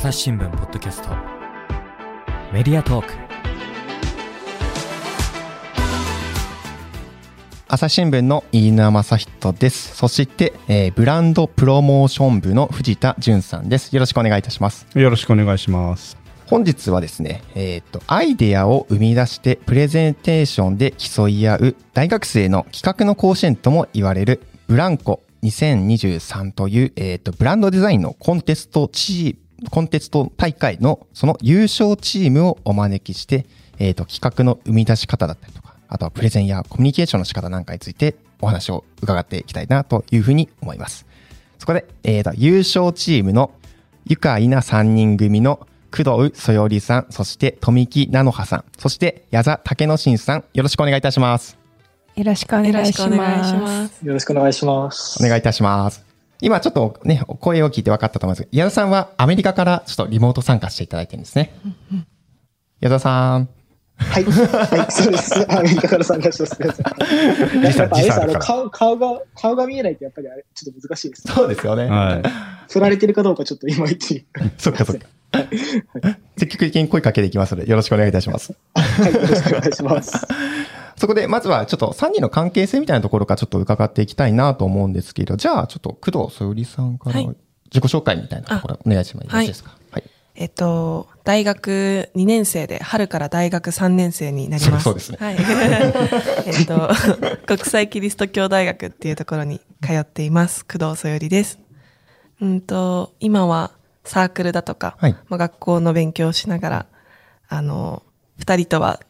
朝日新聞ポッドキャストメディアトーク朝日新聞の飯沼正人です。そして、えーブランドプロモーション部の藤田淳さんです。よろしくお願いいたします。よろしくお願いします。本日はですね、えっ、と、アイデアを生み出してプレゼンテーションで競い合う大学生の企画の甲子園とも言われるブランコ2023という、えっ、と、ブランドデザインのコンテストチーム、コンテスト大会のその優勝チームをお招きして、えっ、と、企画の生み出し方だったりとか、あとはプレゼンやコミュニケーションの仕方なんかについてお話を伺っていきたいなというふうに思います。そこで、えっ、と、優勝チームのゆかいな3人組の工藤そよりさん、そして富木菜の葉さん、そして矢座竹野真さん、よろしくお願いいたします。よろしくお願いします。よろしくお願いします。お願いいたします。今ちょっとね、お声を聞いて分かったと思いますが、矢田さんはアメリカからちょっとリモート参加していただいてるんですね。矢田さん。はい。はい、そうです。アメリカから参加してます。やっぱあれですあの顔顔が、顔が見えないとやっぱりあれ、ちょっと難しいです。そうですよね。はい。振られてるかどうかちょっといまいち。そっかそっか。積極的に声かけていきますので、よろしくお願いいたします。はい、よろしくお願いします。そこで、まずはちょっと3人の関係性みたいなところからちょっと伺っていきたいなと思うんですけど、じゃあちょっと工藤そよりさんからはい自己紹介みたいなところお願いしてもよろしいですか？はい。えっと、大学2年生で、春から大学3年生になります。そうですねはい。えっと、国際キリスト教大学っていうところに通っています。工藤そよりです。うんと、今はサークルだとか、はいまあ、学校の勉強をしながら、あの、二人とは、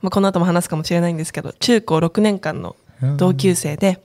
まあ、この後も話すかもしれないんですけど、中高6年間の同級生で、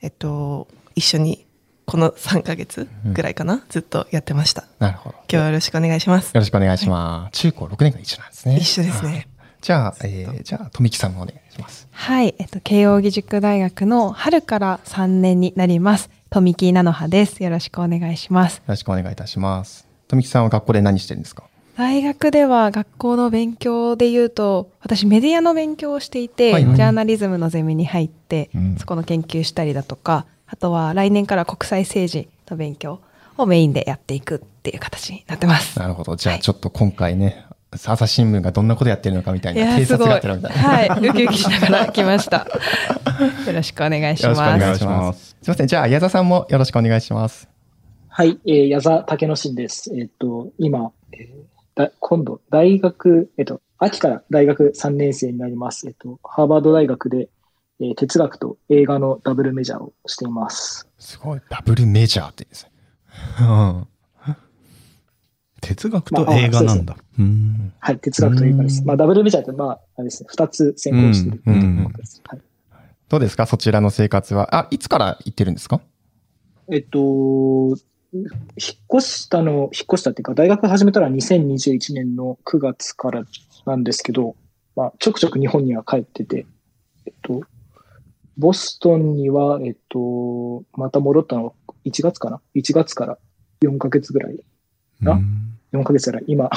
えっと、一緒にこの3ヶ月ぐらいかな、ずっとやってました。なるほど。今日はよろしくお願いします。よろしくお願いします。中高6年間一緒なんですね。一緒ですね。じゃあ、えー、じゃあ、富木さんもお願いします。はい、えっと、慶応義塾大学の春から3年になります。富木菜の葉です。よろしくお願いしますよ。ろしくお願いいたします。富木さんは学校で何してるんですか？大学では学校の勉強で言うと、私メディアの勉強をしていて、はいはいジャーナリズムのゼミに入って、うんそこの研究したりだとか、あとは来年から国際政治の勉強をメインでやっていくっていう形になってます。なるほど。じゃあ、はいちょっと今回ね、朝日新聞がどんなことやってるのかみたいな、偵察がやってるみたいな。はい、ウキウキしながら来ました。よろしくお願いしよろしくおます。願いします。すいません。じゃあ、矢田さんもよろしくお願いします。はい、えー、矢座竹野真です。えっと、今、えーだ今度、大学、えっと、秋から大学3年生になります。えっと、ハーバード大学で、えー哲学と映画のダブルメジャーをしています。すごい。ダブルメジャーってですね。うん哲学と映画なんだ。うん。はい、哲学と映画です。うんまあ、ダブルメジャーって、まあ、あれですね、2つ専攻しているということです。はいどうですか？そちらの生活は。あ、いつから行ってるんですか？えっと、引っ越したの、引っ越したっていうか、大学始めたら2021年の9月からなんですけど、まあ、ちょくちょく日本には帰ってて、えっと、ボストンには、えっと、また戻ったのは1月かな ?1 月から4ヶ月ぐらい。あうん4ヶ月ぐらい。今、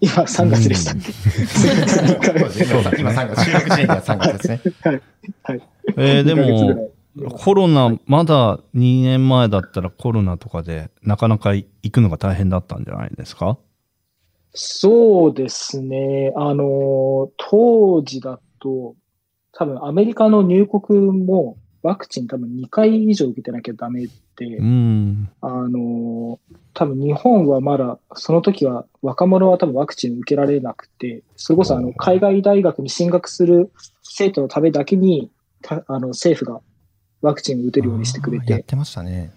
今3月でしたっけ？今3月、収録時点では3月ですね。はい。はい。えーで2ヶ月ぐらも、いコロナ、まだ2年前だったらコロナとかで、なかなか行くのが大変だったんじゃないですか？そうですね。あの、当時だと、多分アメリカの入国もワクチン多分2回以上受けてなきゃダメで、うん。あの、多分日本はまだ、その時は若者は多分ワクチン受けられなくて、それこそあの、海外大学に進学する生徒のためだけに、たあの、政府がワクチンを打てるようにしてくれ、あーやっててましたね。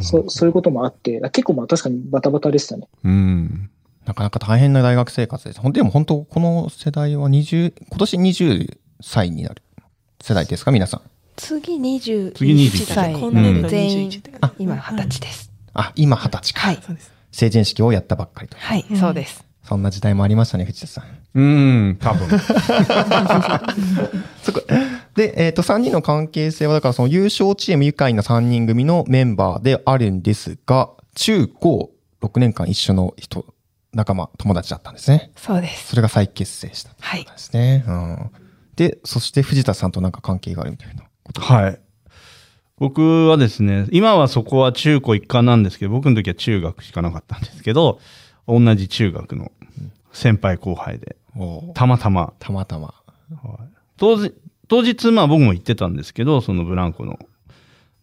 そそういうこともあって、結構まあ確かにバタバタでしたね。うん。なかなか大変な大学生活です。でも本当、この世代は20、今年20歳になる世代ですか？皆さん。次21次21歳今年度全員21って感じ今20歳です。あ、今20歳か。はい。そうです。成人式をやったばっかりと。はい、そうです。そんな時代もありましたね、藤田さん。うん、多分。そ こで、えっ、と、3人の関係性は、だからその優勝チーム愉快な3人組のメンバーであるんですが、中高6年間一緒の人、仲間、友達だったんですね。そうです。それが再結成したとはいいうことですね。うん。で、そして藤田さんとなんか関係があるみたいなこと。はい。僕はですね、今はそこは中高一貫なんですけど、僕の時は中学しかなかったんですけど、同じ中学の先輩後輩で、おたまたま、たまたま。当日、当日、まあ僕も行ってたんですけど、そのブランコの。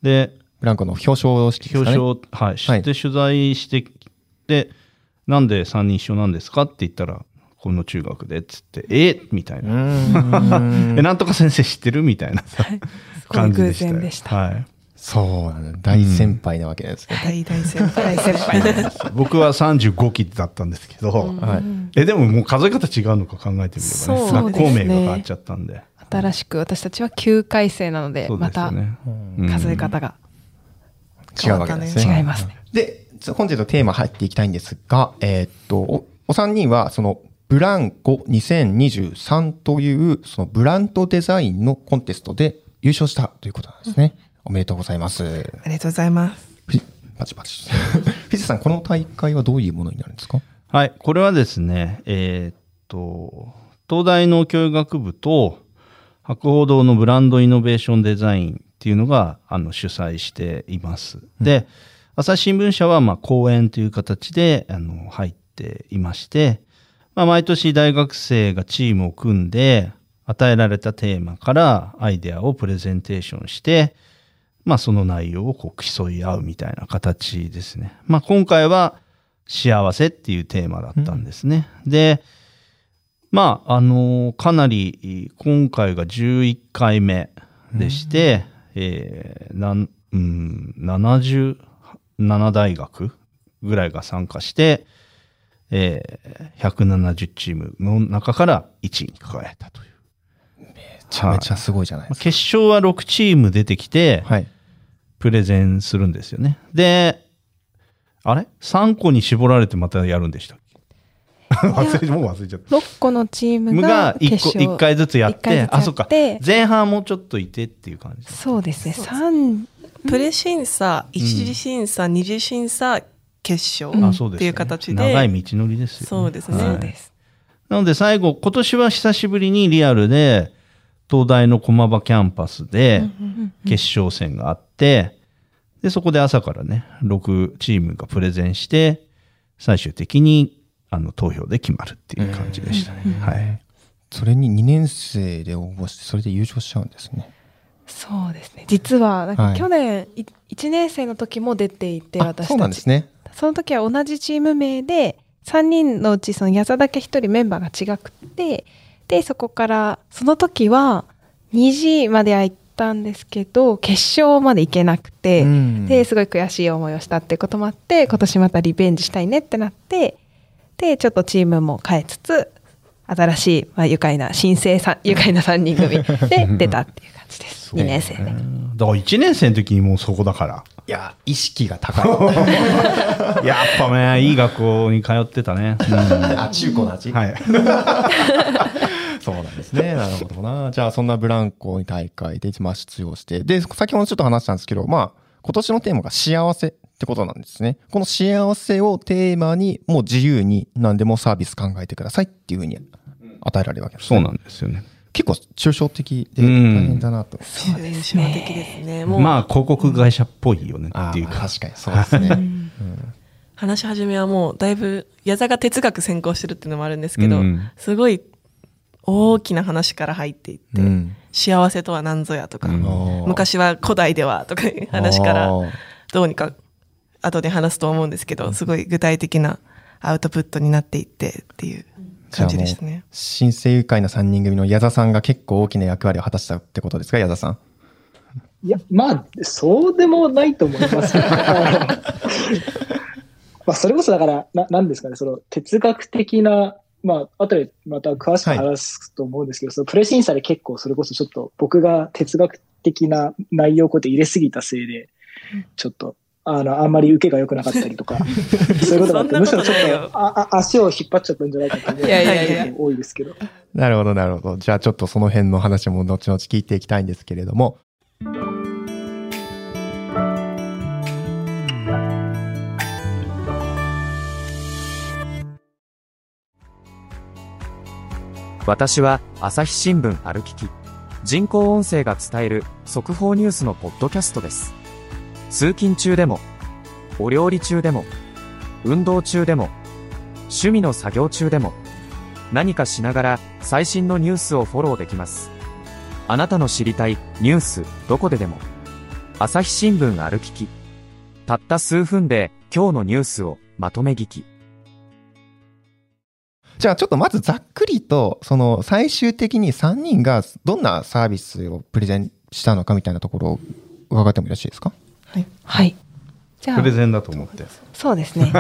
で、ブランコの表彰式ですか表ね。彰、はい、して取材してきて、なんで3人一緒なんですかって言ったら、この中学で、っつって、えみたいうな。え、なんとか先生知ってる？みたいな感じ偶でしたでした。はい。そうなんだ。大先輩なわけですね。大大先輩。大先輩。僕は35期だったんですけど、はい。え、でももう数え方違うのか考えてみればね。そう学校ですね名が変わっちゃったんで。新しく私たちは9回生なので、ますた数え方が違うわけですね。違いますね。で、本日のテーマ入っていきたいんですが、えーっと、おお三人は、その、ブランコ2023という、そのブランドデザインのコンテストで優勝したということなんですね。おめでとうございます。ありがとうございます。ふパチパチ。フィズさん、この大会はどういうものになるんですか？はい、これはですね、えーっと、東大の教育学部と博報堂のブランドイノベーションデザインっていうのがあの主催しています。で、朝日新聞社はまあ講演という形であの入っていまして、まあ、毎年大学生がチームを組んで与えられたテーマからアイデアをプレゼンテーションして、まあその内容をこう競い合うみたいな形ですね。まあ今回は幸せっていうテーマだったんですね。で、まああのかなり今回が11回目でして、えーなんうん、77大学ぐらいが参加して、えー170チームの中から1位に輝いたという。めちゃめちゃすごいじゃないですか。決勝は6チーム出てきて、はい。プレゼンするんですよね。で、あれ ?3 個に絞られてまたやるんでした 忘れもう忘れちゃった。6個のチームがが1個、決勝一回ずつやって、一回ずつやってあ、そっか。前半もうちょっといてっていう感じ。そうですね。三プレ審査、一次審査、二次審査、決勝あ、そうです、ね。っていう形で。長い道のりですよ、ね。そうですねはいそうです。なので最後、今年は久しぶりにリアルで、東大の駒場キャンパスで決勝戦があって、で、そこで朝からね、6チームがプレゼンして、最終的にあの投票で決まるっていう感じでしたね。はい。それに2年生で応募して、それで優勝しちゃうんですね。そうですね。実は、なんはいか去年、い1年生の時も出ていて、あ私たち。そうなんですね。その時は同じチーム名で、3人のうちその矢沢だけ1人メンバーが違くて、で、そこから、その時は2時までは行ったんですけど、決勝まで行けなくて、うんで、すごい悔しい思いをしたってこともあって、今年またリベンジしたいねってなって、で、ちょっとチームも変えつつ、新しい、まあ、愉快な、新生さん、愉快な3人組で 出たっていう感じです。2年生で。だから1年生の時にもうそこだから。いや、意識が高い。やっぱね、いい学校に通ってたね。うんあ、中高の味？はい。そうなんですね。なるほどな。じゃあ、そんなブランコに大会で、まあ、出場して。で、先ほどちょっと話したんですけど、まあ、今年のテーマが幸せってことなんですね。この幸せをテーマに、もう自由に何でもサービス考えてくださいっていうふうに与えられるわけです、ね。そうなんですよね。結構抽象的で大うん変だなと。そうですね。的ですね。もう、まあ、広告会社っぽいよねっていうか。確かにそうですね。話し始めはもう、だいぶ、矢座が哲学専攻してるっていうのもあるんですけど、うんすごい大きな話から入っていって、うん幸せとは何ぞやとか、うん昔は古代ではとかいう話からどうにか後で話すと思うんですけど、すごい具体的なアウトプットになっていってっていう感じでしたね。新生愉快な3人組の矢田さんが結構大きな役割を果たしたってことですか、矢田さん。いや、まあ、そうでもないと思いますけど。まあ、それこそだから、な、なんですかね、その哲学的な、まあ、後でまた詳しく話すと思うんですけど、そのプレ審査で結構それこそちょっと僕が哲学的な内容をこうやって入れすぎたせいで、ちょっと、あの、あんまり受けが良くなかったりとか、そういうことがあって、そんなむしろちょっとああ足を引っ張っちゃったんじゃないかっていういやいやいや結構多いですけど。なるほど、なるほど。じゃあちょっとその辺の話も後々聞いていきたいんですけれども。私は朝日新聞歩きき人工音声が伝える速報ニュースのポッドキャストです通勤中でもお料理中でも運動中でも趣味の作業中でも、何かしながら最新のニュースをフォローできます。あなたの知りたいニュースどこででも。朝日新聞ある聞き。たった数分で今日のニュースをまとめ聞き。じゃあちょっとまずざっくりと、その最終的に3人がどんなサービスをプレゼンしたのかみたいなところを伺ってもよろしいですか？はい。じゃあプレゼンだと思って。そうですね。な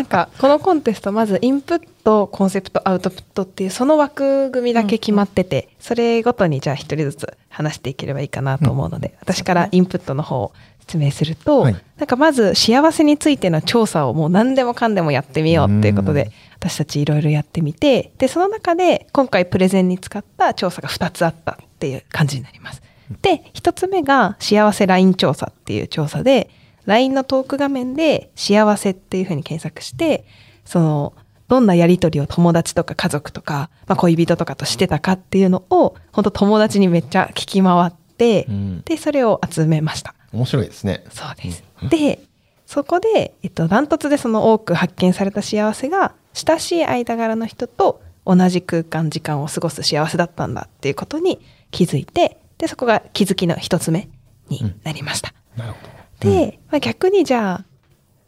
んかこのコンテストまずインプットコンセプトアウトプットっていうその枠組みだけ決まってて、それごとにじゃあ一人ずつ話していければいいかなと思うので、私からインプットの方を説明すると、はいなんかまず幸せについての調査をもう何でもかんでもやってみようっていうことうんで私たちいろいろやってみてでその中で今回プレゼンに使った調査が2つあったっていう感じになります。で1つ目が幸せ LINE 調査っていう調査で LINE のトーク画面で幸せっていうふうに検索してそのどんなやりとりを友達とか家族とか、まあ、恋人とかとしてたかっていうのを本当友達にめっちゃ聞き回って、うんでそれを集めました。面白いですね。そうです。で、そこで、えっと、ダントツでその多く発見された幸せが、親しい間柄の人と同じ空間、時間を過ごす幸せだったんだっていうことに気づいて、で、そこが気づきの一つ目になりました。なるほど。で、まあ、逆にじゃあ、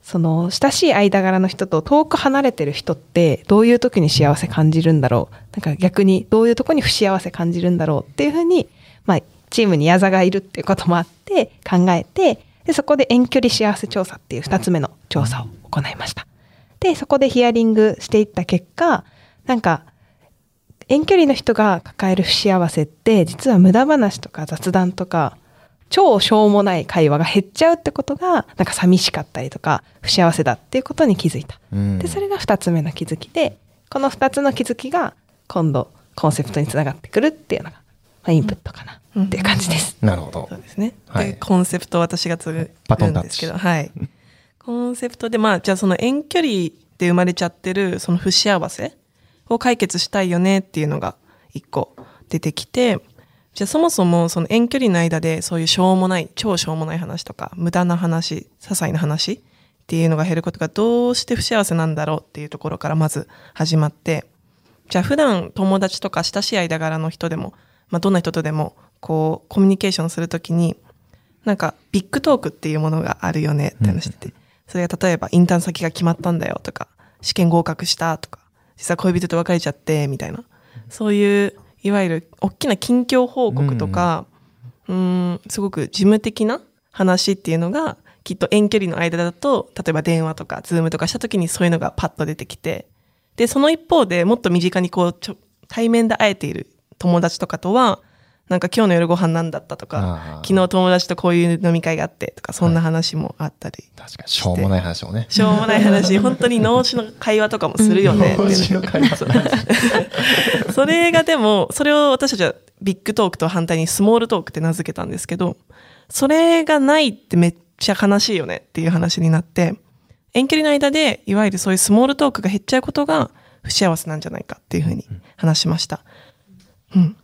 その親しい間柄の人と遠く離れてる人ってどういう時に幸せ感じるんだろう？なんか逆にどういうとこに不幸せ感じるんだろうっていうふうに、まあ、チームに矢座がいるっていうこともあって考えてでそこで遠距離幸せ調査っていう2つ目の調査を行いました。でそこでヒアリングしていった結果なんか遠距離の人が抱える不幸せって実は無駄話とか雑談とか超しょうもない会話が減っちゃうってことがなんか寂しかったりとか不幸せだっていうことに気づいた。うんでそれが2つ目の気づきでこの2つの気づきが今度コンセプトにつながってくるっていうのが、まあ、インプットかなっていう感じです。なるほどそう。ですね。はいで、コンセプトを私が継ぐんですけど、はい。コンセプトで、まあ、じゃあその遠距離で生まれちゃってる、その不幸せを解決したいよねっていうのが一個出てきて、じゃあそもそもその遠距離の間でそういうしょうもない、超しょうもない話とか、無駄な話、些細な話っていうのが減ることがどうして不幸せなんだろうっていうところからまず始まって、じゃあ普段友達とか親しい間柄の人でも、まあどんな人とでも、こう、コミュニケーションするときに、なんか big talk っていうものがあるよねって話してて、それが例えばインターン先が決まったんだよとか、試験合格したとか、実は恋人と別れちゃってみたいな、そういう、いわゆる大きな近況報告とか、うーん、すごく事務的な話っていうのが、きっと遠距離の間だと、例えば電話とか、 Zoom とかした時にそういうのがパッと出てきて、で、その一方でもっと身近にこう、ちょ対面で会えている友達とかとは、なんか今日の夜ご飯何だったとか昨日友達とこういう飲み会があってとか、そんな話もあったり。確かに、しょうもない話をね。しょうもない話、本当に脳死の会話とかもするよね。脳死の会話それがでも、それを私たちはビッグトークと反対にスモールトークって名付けたんですけど、それがないってめっちゃ悲しいよねっていう話になって、遠距離の間で、いわゆるそういうスモールトークが減っちゃうことが不幸せなんじゃないかっていうふうに話しました。うん。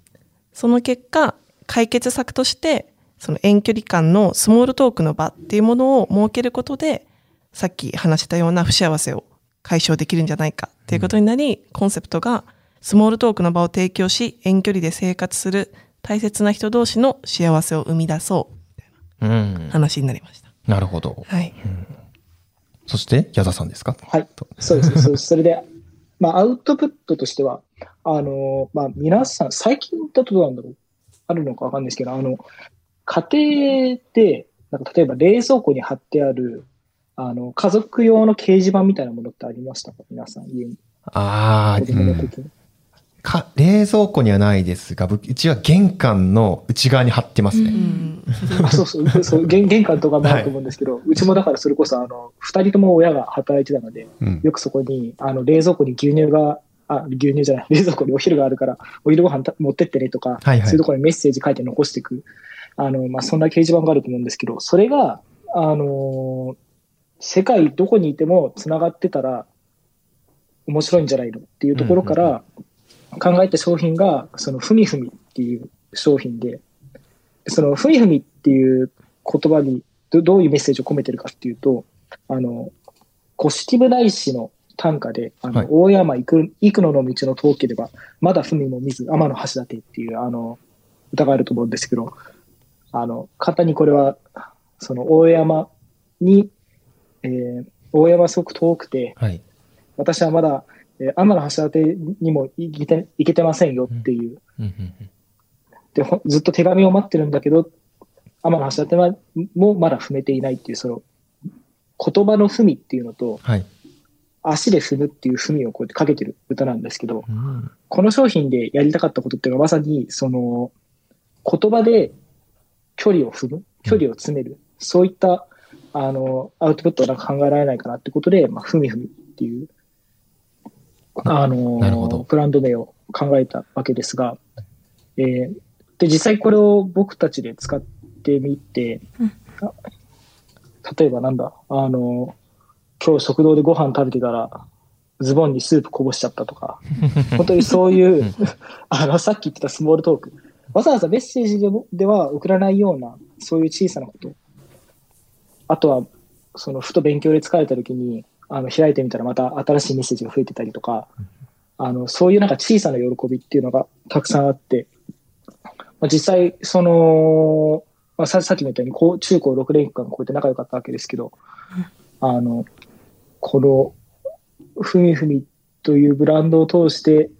その結果、解決策として、その遠距離間のスモールトークの場っていうものを設けることで、さっき話したような不幸せを解消できるんじゃないかっていうことになり、コンセプトがスモールトークの場を提供し、遠距離で生活する大切な人同士の幸せを生み出そううん。話になりました。なるほど。はい。そして、矢田さんですか？はい。そうですね。そうですそれで、まあ、アウトプットとしては、あの、まあ、皆さん、最近だとどうなんだろう？あるのかわかんないですけど、あの、家庭で、なんか例えば冷蔵庫に貼ってある、あの、家族用の掲示板みたいなものってありましたか？皆さん、家に。ああ、子供の時に。か、冷蔵庫にはないですが、僕うちは玄関の内側に貼ってますね。うん。あそうそう、そう玄玄関とかもあると思うんですけど、うちもだからそれこそ、あの、二人とも親が働いてたので、うん。よくそこに、あの、冷蔵庫に牛乳が、あ、牛乳じゃない、冷蔵庫にお昼があるから、お昼ご飯た持ってってねとか、はいはい。そういうところにメッセージ書いて残していく、あの、まあ、そんな掲示板があると思うんですけど、それが、あの世界どこにいても繋がってたら、面白いんじゃないのっていうところから、考えた商品が、その、ふみふみっていう商品で、その、ふみふみっていう言葉にどどういうメッセージを込めてるかっていうと、あの、コシティブ大師の短歌で、あの、はい大山幾幾野の道の遠ければ、まだ文も見ず天の橋立っていう、あの、歌があると思うんですけど、あの、簡単にこれは、その大山に、えー大山はすごく遠くて、はい。私はまだ、えー天の橋立にも行けて行けてませんよっていう、うんうんで、ほずっと手紙を待ってるんだけど、天の橋立はもまだ踏めていないっていう、その、言葉の踏みっていうのと、はい。足で踏むっていう踏みをこうやってかけてる歌なんですけど、うん。この商品でやりたかったことっていうのはまさに、その、言葉で距離を踏む、距離を詰める、そういった、あの、アウトプットはなんか考えられないかなってことで、まあ、踏み踏みっていう、あのなるほど。ブランド名を考えたわけですが、えーで、実際これを僕たちで使ってみて、あ例えばなんだ、あの、今日食堂でご飯食べてたら、ズボンにスープこぼしちゃったとか、本当にそういう、あの、さっき言ってたスモールトーク、わざわざメッセージでもでは送らないような、そういう小さなこと。あとは、その、ふと勉強で疲れた時に、あの、開いてみたらまた新しいメッセージが増えてたりとか、あの、そういうなんか小さな喜びっていうのがたくさんあって、まあ、実際、その、まあ、ささっきも言ったように、中高6年間こうやって仲良かったわけですけど、あの、この、ふみふみというブランドを通して、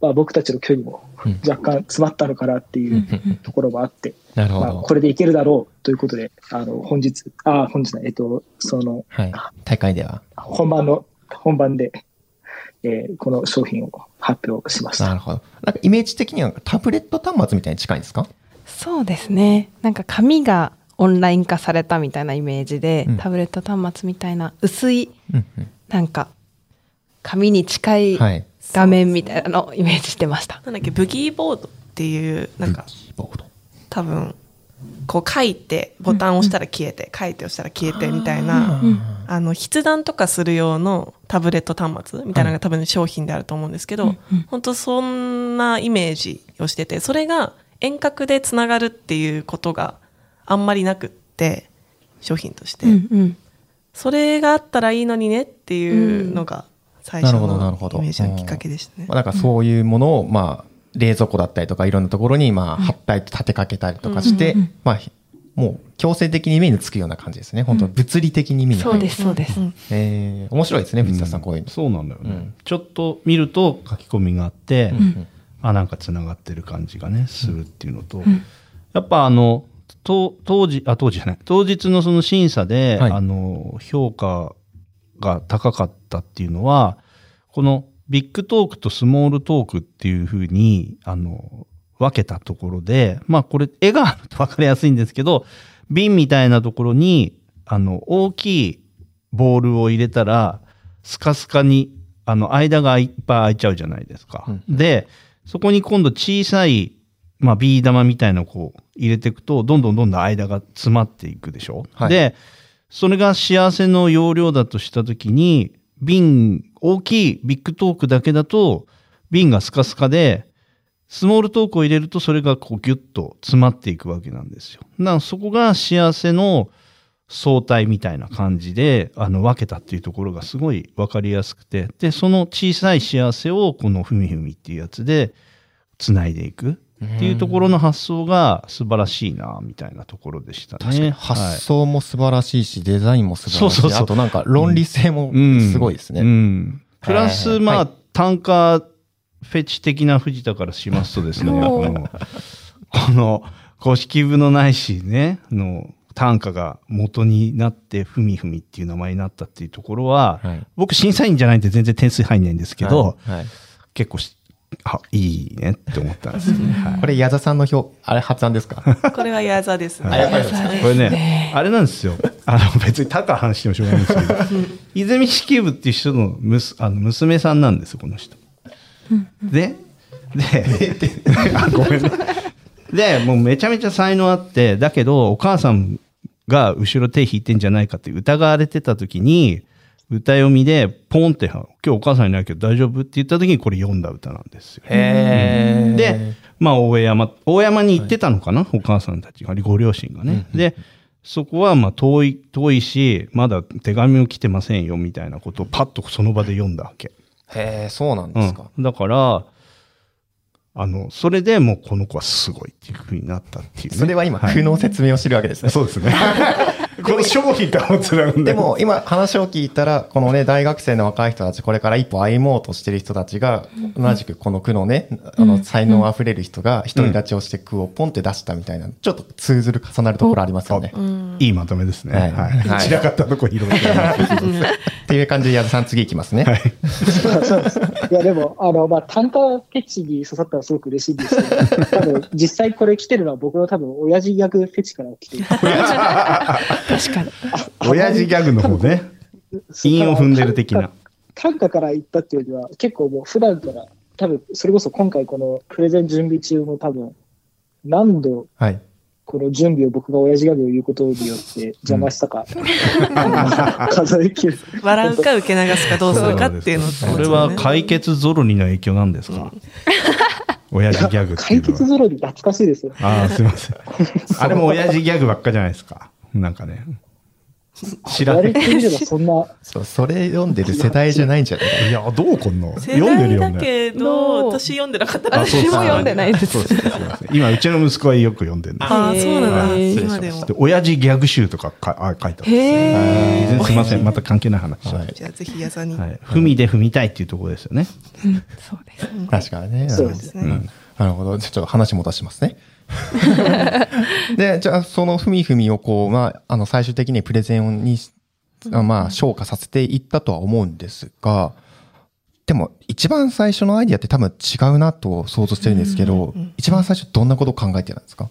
まあ、僕たちの距離もうん。若干詰まったのかなっていうところもあって、まあ、なるほど。これでいけるだろうということで、あの、本日、あ、本日の、えっと、その、はい。大会では。本番の、本番で、えーこの商品を発表しました。なるほど。なんかイメージ的にはタブレット端末みたいに近いんですか？そうですね。なんか紙がオンライン化されたみたいなイメージで、うんタブレット端末みたいな薄い、うんうん。なんか、紙に近いはい。画面みたいなのをイメージしてました。なんだっけ、ブギーボードっていう、なんか、キーボード。多分、こう書いて、ボタンを押したら消えて、書いて押したら消えてみたいな、うん。あの、筆談とかする用のタブレット端末みたいなのが多分商品であると思うんですけど、うんうん。本当そんなイメージをしてて、それが遠隔でつながるっていうことがあんまりなくって、商品として。うんうん。それがあったらいいのにねっていうのが最初のイメージのきっかけでしたね。まあ、。なんかそういうものを、まあ、冷蔵庫だったりとかいろんなところに、まあ、貼ったり立てかけたりとかして、うんうんうん。まあ、もう強制的に目につくような感じですね。本当物理的に目に。そうです、そうです。うん。えー、面白いですね、藤田さん、こういうの。そうなんだよね、うん。ちょっと見ると書き込みがあって、うん。あなんかつながってる感じがねするっていうのと、ん。やっぱあのと当時あ当時じゃない。当日のその審査で、はい。あの評価が高かったっていうのはこのビッグトークとスモールトークっていうふうにあの分けたところでまあこれ絵があると分かりやすいんですけど瓶みたいなところにあの大きいボールを入れたらスカスカにあの間がいっぱい空いちゃうじゃないですか。うんでそこに今度小さい、まあ、ビー玉みたいなこう入れていくとどんどんどんどん間が詰まっていくでしょ。はいでそれが幸せの容量だとした時に瓶大きいビッグトークだけだと瓶がスカスカでスモールトークを入れるとそれがこうギュッと詰まっていくわけなんですよ。だからそこが幸せの相対みたいな感じであの分けたっていうところがすごい分かりやすくてでその小さい幸せをこの「ふみふみ」っていうやつでつないでいくっていうところの発想が素晴らしいなみたいなところでしたね。発想も素晴らしいし、デザインも素晴らしい。そうそうそう。あとなんか論理性もうん。すごいですね。うん。プラス、まあ、はいはい。単価フェチ的な藤田からしますとですね、この公式部のないしね、の単価が元になって、ふみふみっていう名前になったっていうところは、はい。僕審査員じゃないんで全然点数入んないんですけど、はいはい。結構し、あ、いいねって思ったんですよね。はいこれ矢田さんの表、あれ発案ですか？これは矢座ですね。あやっぱりですかこれね、あれなんですよ。あの、別に高い話してもしょうがないんですけど、泉式部っていう人のむすあの娘さんなんですよ、この人。で、で、あごめんね。で、もうめちゃめちゃ才能あって、だけど、お母さんが後ろ手引いてんじゃないかって疑われてた時に、歌読みで、ポンって、今日お母さんいないけど大丈夫って言った時にこれ読んだ歌なんですよ。へーで、まあ、大山、大山に行ってたのかな、お母さんたちが、ご両親がね。で、そこはまあ遠い、遠いし、まだ手紙も来てませんよみたいなことをパッとその場で読んだわけ。へえ、そうなんですか。うん、だから、あの、それでもうこの子はすごいっていう風になったっていう、ね。それは今、苦の説明をしてるわけですね。そうですね。この商品とはつながるんだよでも今話を聞いたら、このね、大学生の若い人たち、これから一歩歩もうとしてる人たちが、同じくこの区のね、あの、才能あふれる人が、独り立ちをして区をポンって出したみたいな、ちょっと通ずる、重なるところありますよね。いいまとめですね。はいはい。はい散らかったとこ拾って。っていう感じで、矢田さん次いきますね。そうそうです。いや、でも、あの、まあ、単価フェチに刺さったらすごく嬉しいんですけど、多分、実際これ来てるのは僕の多分、親父ギャグフェチから来てる。確かに。親父ギャグの方ね。韻を踏んでる的な。単価から言ったっていうよりは、結構もう普段から、多分、それこそ今回このプレゼン準備中も多分、何度、はい。この準備を僕が親父ギャグを言うことによって邪魔したか、数えきる。笑うか受け流すかどうするかっていうのってそれは解決ゾロリの影響なんですか、親父ギャグってい解うのは。決ゾロに懐かしいですよ。ああ、すいません。あれも親父ギャグばっかじゃないですか。なんかね。知らない。そんな、そう、それ読んでる世代じゃないんじゃない？かいや、どうこんの？世読んでる代だよね。けど、私読んでなかったから。私も読んでないです。今、うちの息子はよく読んでるんですああ、そうなんだ。今でもで。親父ギャグ集とかかあ書いてあるんですすいません。また関係ない話。ははいじゃあぜひ矢沢に。い。踏みで踏みたいっていうところですよね。そうです。確かにね。そうですねんなるほど。ちょっと話戻しますね。で、じゃあ、そのふみふみをこう、まあ、あの、最終的にプレゼンに、あまあ、昇華させていったとは思うんですが、でも、一番最初のアイディアって多分違うなと想像してるんですけど、一番最初どんなことを考えてたんですか？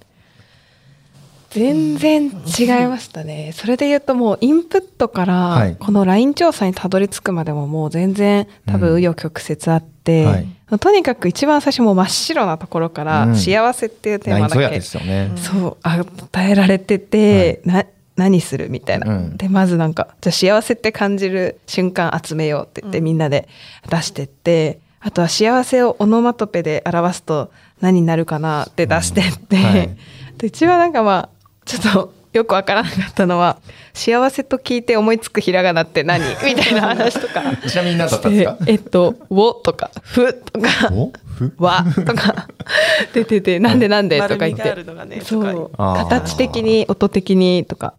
全然違いましたね。それで言うともうインプットかはい。らこの LINE 調査にたどり着くまでももう全然多分紆余曲折あって、はい。とにかく一番最初もう真っ白なところかうん。ら幸せっていうテーマだけラインゾヤですよね。そう与えられてて、な何するみたいな、うん。でまずなんかじゃあ幸せって感じる瞬間集めようって言って、みんなで出してってあとは幸せをオノマトペで表すと何になるかなって出してって、うん。はい。で一番なんかまあちょっとよくわからなかったのは幸せと聞いて思いつくひらがなって何？みたいな話とか。ちなみに何だったんですか？でえっと「を」とか「ふ」とか おふ「わ」とか出てて「なんでなんで」とか言っ丸みがあてるのがね、そう。形的に音的にとか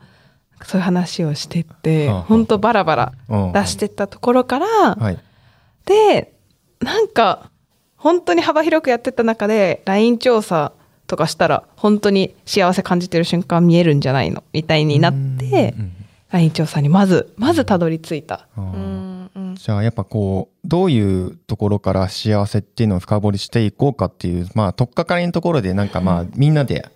そういう話をしてって本当バラバラうん。出してったところからはい。でなんか本当に幅広くやってった中で LINE 調査とかしたら本当に幸せ感じてる瞬間見えるんじゃないのみたいになってうん LINE 調査にまずまずたどり着いた。じゃあやっぱこう、どういうところから幸せっていうのを深掘りしていこうかっていう、まあ、取っかかりのところでなんかまあ、みんなで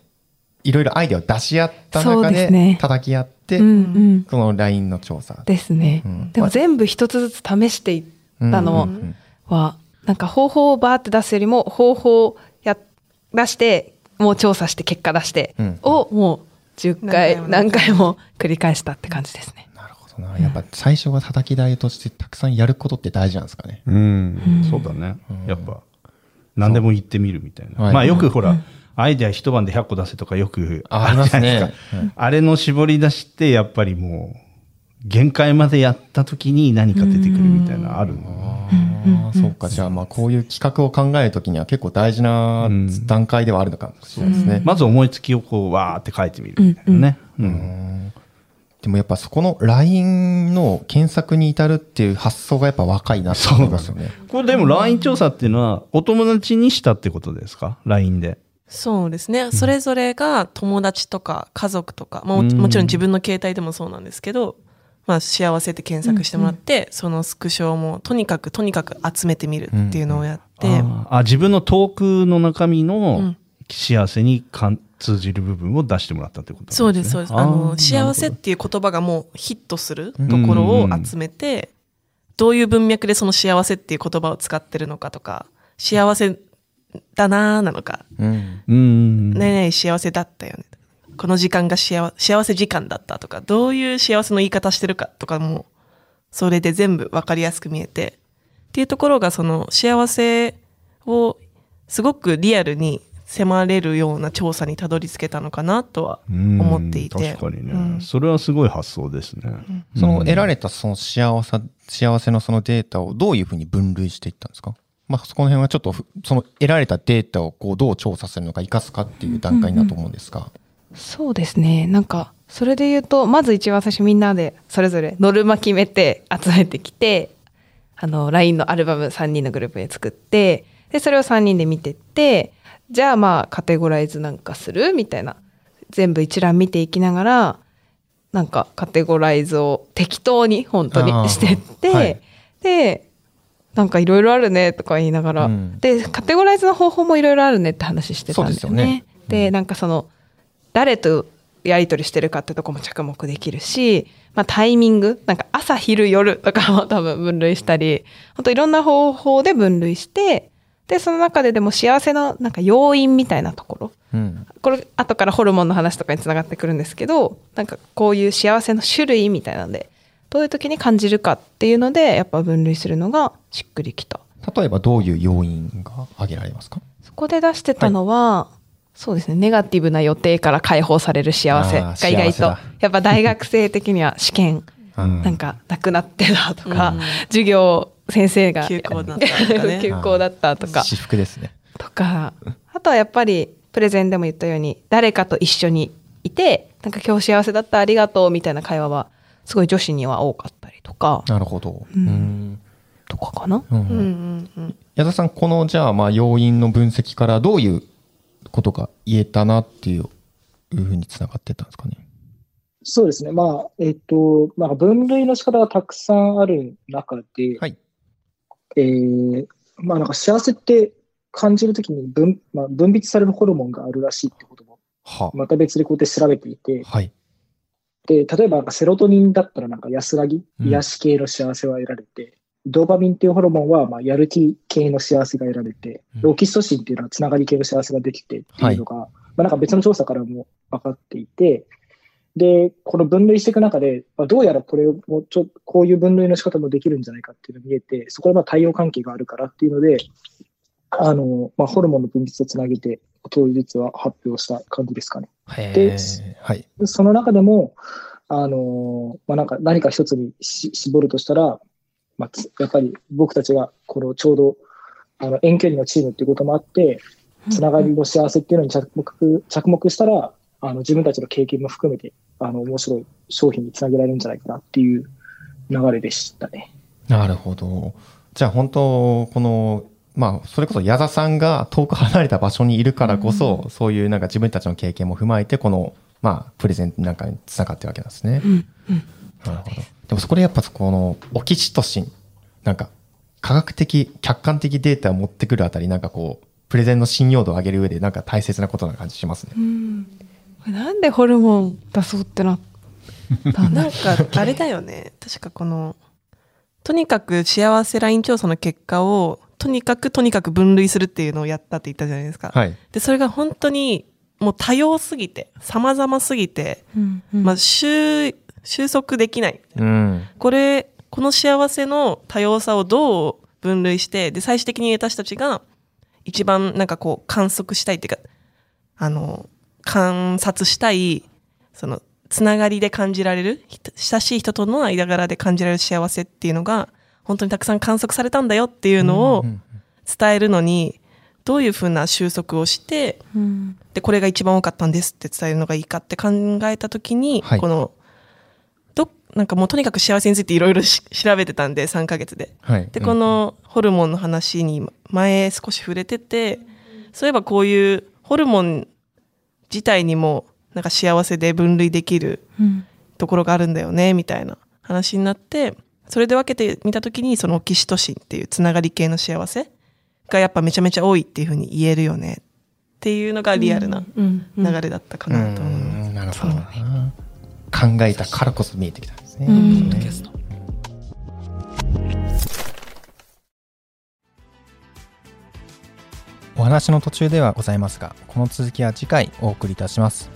いろいろアイデアを出し合った中でね。叩き合って、うんうん。この LINE の調査。ですね、うん。でも全部一つずつ試していったのうんは、なんか方法をバーって出すよりも方法をや出してもう調査して結果出して、うんをもう10回何何回回も繰り返したって感じですね。なるほどな。やっぱ最初が叩き台としてたくさんやることって大事なんですかね。うん、そうだね。やっぱ、何でも言ってみるみたいな。はいまあよくほら、アイデア一晩で100個出せとかよくあありまするじゃないでねすか。あれの絞り出して、やっぱりもう、限界までやった時に何か出てくるみたいなのあるの。ああ、そうか。じゃあまあこういう企画を考えるときには結構大事なうん段階ではあるのかもしれないですね。まず思いつきをこう、わーって書いてみるみたいなね。うんでもやっぱそこの LINE の検索に至るっていう発想がやっぱ若いなって思いますよね。これでも LINE 調査っていうのは、お友達にしたってことですか ?LINE で。そうですね。それぞれが友達とか家族とか、まあ、もうんもちろん自分の携帯でもそうなんですけど、まあ、幸せって検索してもらって、そのスクショをもうとにかくとにかく集めてみるっていうのをやって、あーあ、自分のトークの中身うのん。幸せにかん通じる部分を出してもらったってことなんそうです、そうです。あの、幸せっていう言葉がもうヒットするところを集めて、どういう文脈でその幸せっていう言葉を使ってるのかとか、幸せだなーなのか、うん。ねえねえ幸せだったよね。この時間が幸幸せ時間だったとか、どういう幸せの言い方してるかとかも、それで全部わかりやすく見えて、っていうところがその幸せをすごくリアルに迫れるような調査にたどり着けたのかなとは思っていて。うん確かにね、うん。それはすごい発想ですね。その得られれたその幸せ、幸せのそのデータをどういうふうに分類していったんですか？まあ、そこの辺はちょっとふ、その得られたデータをこうどう調査するのか、生かすかっていう段階だと思うんですが。そうですね。なんか、それで言うと、まず一番最初みんなでそれぞれノルマ決めて集めてきて、あの、LINE のアルバム3人のグループで作って、で、それを3人で見てって、じゃあまあカテゴライズなんかするみたいな。全部一覧見ていきながら、なんかカテゴライズを適当に本当にしてって、はいで、なんかいろいろあるねとか言いながら、うんで、カテゴライズの方法もいろいろあるねって話してたんですよね。ですよねで、なんかその、誰とやり取りしてるかってとこも着目できるし、まあタイミング、なんか朝昼夜とかも多分分類したり、本当いろんな方法で分類して、で、その中ででも幸せのなんか要因みたいなところ、うん。これ後からホルモンの話とかにつながってくるんですけどなんかこういう幸せの種類みたいなのでどういう時に感じるかっていうのでやっぱ分類するのがしっくりきた例えばどういう要因が挙げられますか？そこで出してたのは、そうですね。ネガティブな予定から解放される幸せ。が意外とやっぱ大学生的には試験うん。なんかなくなってたとか、うん。授業先生が休校だったとかね。休校だったとか。私服ですね。とか、あとはやっぱりプレゼンでも言ったように、誰かと一緒にいて、なんか今日幸せだったありがとうみたいな会話は、すごい女子には多かったりとか、なるほど。うん。うん。とかかな。うん。うんうんうん。矢田さん、このじゃあ、まあ、要因の分析からどういうことが言えたなっていういうふうにつながってたんですかね。そうですね。まあ、えっ、と、まあ、分類の仕方がたくさんある中で、はい。えーまあ、なんか幸せって感じるときに分,、まあ、分泌されるホルモンがあるらしいってことも、はまた別でこうやって調べていて、はい。で、例えばなんかセロトニンだったらなんか安らぎ、うん癒し系の幸せは得られて、ドーパミンっていうホルモンはまあやる気系の幸せが得られて、うんオキシトシンっていうのはつながり系の幸せができてっていうのが、まあなんか別の調査からも分かっていて、で、この分類していく中で、まあ、どうやらこれをもうちょこういう分類の仕方もできるんじゃないかっていうのが見えて、そこでまあ対応関係があるからっていうので、あの、まあ、ホルモンの分泌とつなげて、当日は発表した感じですかね。へでーはい。でその中でも、あのまあ、なんか何か一つにし絞るとしたら、まあ、つやっぱり僕たちがこのちょうどあの遠距離のチームっていうこともあって、つながりの幸せっていうのに着目着目したら、あの自分たちの経験も含めて、あの面白い商品につなげられるんじゃないかなっていう流れでしたね。なるほど。じゃあ本当、この、まあ、それこそ矢田さんが遠く離れた場所にいるからこそ、そういうなんか自分たちの経験も踏まえて、この、まあ、プレゼンなんかにつながってるわけなんですね。うんうんなるほど。でもそこでやっぱこのオキシトシン、なんか科学的、客観的データを持ってくるあたり、なんかこう、プレゼンの信用度を上げる上でなんか大切なことな感じしますね。うんなんでホルモン出そうってなったなんか、あれだよね。確かこの、とにかく幸せライン調査の結果を、とにかくとにかく分類するっていうのをやったって言ったじゃないですか。はい。で、それが本当に、もう多様すぎて、様々すぎて、うんうんまあ、収、収束できない。うん。これ、この幸せの多様さをどう分類して、で、最終的に私たちが一番なんかこう観測したいっていうか、あの、観察したい、その、つながりで感じられる、親しい人との間柄で感じられる幸せっていうのが、本当にたくさん観測されたんだよっていうのを伝えるのに、どういうふうな収束をして、うんで、これが一番多かったんですって伝えるのがいいかって考えたときに、はいこの、ど、なんかもうとにかく幸せについていろいろし調べてたんで、3ヶ月で。はい。で、このホルモンの話に前少し触れてて、そういえばこういうホルモン自体にもなんか幸せで分類できるうんところがあるんだよね、みたいな話になって、それで分けてみたときに、そのオキシトシンっていうつながり系の幸せがやっぱめちゃめちゃ多いっていうふうに言えるよねっていうのがリアルな流れだったかなと思います。考えたからこそ見えてきたんですね。うんねお話の途中ではございますが、この続きは次回お送りいたします。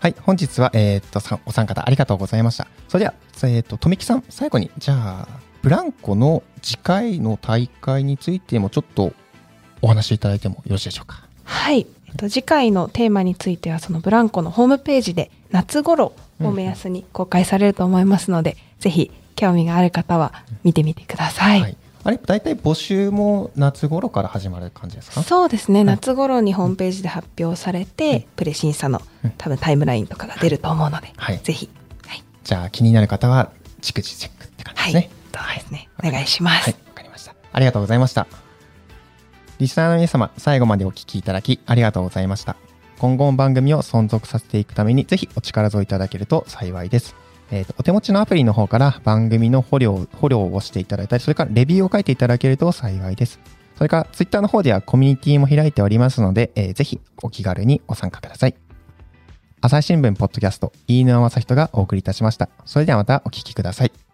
はい、本日は、えーっと、さお三方ありがとうございました。それでは、えーっと、とめきさん、最後に、じゃあ、ブランコの次回の大会についてもちょっとお話しいただいてもよろしいでしょうか。はい。えっと、次回のテーマについてはそのブランコのホームページで夏頃を目安に公開されると思いますので、ぜひ興味がある方は見てみてください。はい。あれ、大体募集も夏頃から始まる感じですか？そうですね、夏頃にホームページで発表されて、プレ審査のうん。多分タイムラインとかが出ると思うので、はい。ぜひ、はい、じゃあ気になる方は、逐次チェックって感じはい、ですね。そうですね、お願いします。はい、わかりました。ありがとうございました。リスナーの皆様、最後までお聞きいただきありがとうございました。今後も番組を存続させていくために、ぜひお力添えいただけると幸いです。えーとお手持ちのアプリの方から番組の捕虜捕虜を押していただいたり、それからレビューを書いていただけると幸いです。それからツイッターの方ではコミュニティも開いておりますので、えーぜひお気軽にご参加ください。朝日新聞ポッドキャスト、飯沼正人がお送りいたしました。それではまたお聞きください。